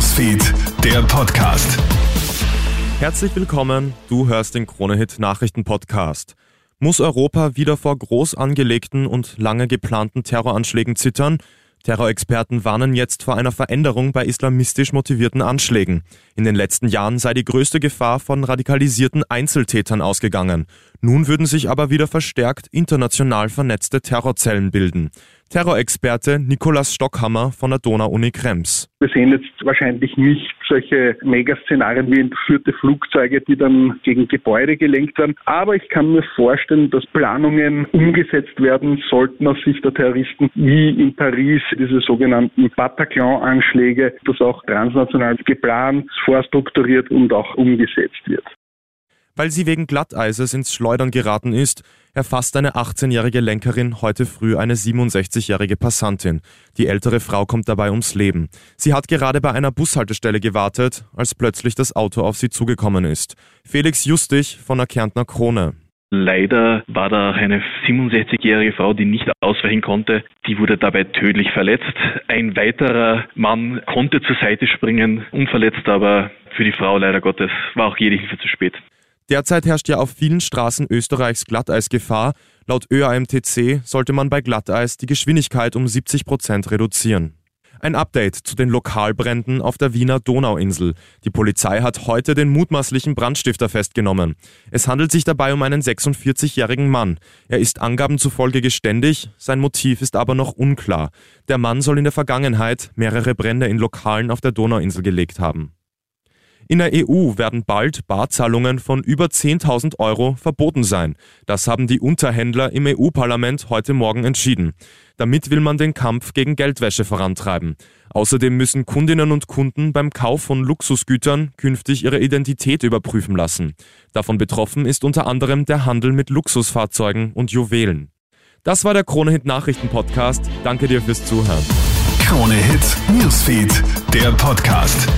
Newsfeed, der Podcast. Herzlich willkommen, du hörst den Kronehit Nachrichten Podcast. Muss Europa wieder vor groß angelegten und lange geplanten Terroranschlägen zittern? Terrorexperten warnen jetzt vor einer Veränderung bei islamistisch motivierten Anschlägen. In den letzten Jahren sei die größte Gefahr von radikalisierten Einzeltätern ausgegangen. Nun würden sich aber wieder verstärkt international vernetzte Terrorzellen bilden. Terrorexperte Nikolaus Stockhammer von der Donau-Uni Krems. Wir sehen jetzt wahrscheinlich nicht solche Megaszenarien wie entführte Flugzeuge, die dann gegen Gebäude gelenkt werden. Aber ich kann mir vorstellen, dass Planungen umgesetzt werden sollten aus Sicht der Terroristen, wie in Paris diese sogenannten Bataclan-Anschläge, das auch transnational geplant, vorstrukturiert und auch umgesetzt wird. Weil sie wegen Glatteises ins Schleudern geraten ist, erfasst eine 18-jährige Lenkerin heute früh eine 67-jährige Passantin. Die ältere Frau kommt dabei ums Leben. Sie hat gerade bei einer Bushaltestelle gewartet, als plötzlich das Auto auf sie zugekommen ist. Felix Justig von der Kärntner Krone. Leider war da eine 67-jährige Frau, die nicht ausweichen konnte. Die wurde dabei tödlich verletzt. Ein weiterer Mann konnte zur Seite springen, unverletzt, aber für die Frau leider Gottes war auch jede Hilfe zu spät. Derzeit herrscht ja auf vielen Straßen Österreichs Glatteisgefahr. Laut ÖAMTC sollte man bei Glatteis die Geschwindigkeit um 70 Prozent reduzieren. Ein Update zu den Lokalbränden auf der Wiener Donauinsel. Die Polizei hat heute den mutmaßlichen Brandstifter festgenommen. Es handelt sich dabei um einen 46-jährigen Mann. Er ist Angaben zufolge geständig, sein Motiv ist aber noch unklar. Der Mann soll in der Vergangenheit mehrere Brände in Lokalen auf der Donauinsel gelegt haben. In der EU werden bald Barzahlungen von über 10.000 Euro verboten sein. Das haben die Unterhändler im EU-Parlament heute Morgen entschieden. Damit will man den Kampf gegen Geldwäsche vorantreiben. Außerdem müssen Kundinnen und Kunden beim Kauf von Luxusgütern künftig ihre Identität überprüfen lassen. Davon betroffen ist unter anderem der Handel mit Luxusfahrzeugen und Juwelen. Das war der Kronehit Nachrichten Podcast. Danke dir fürs Zuhören. Kronehit Newsfeed, der Podcast.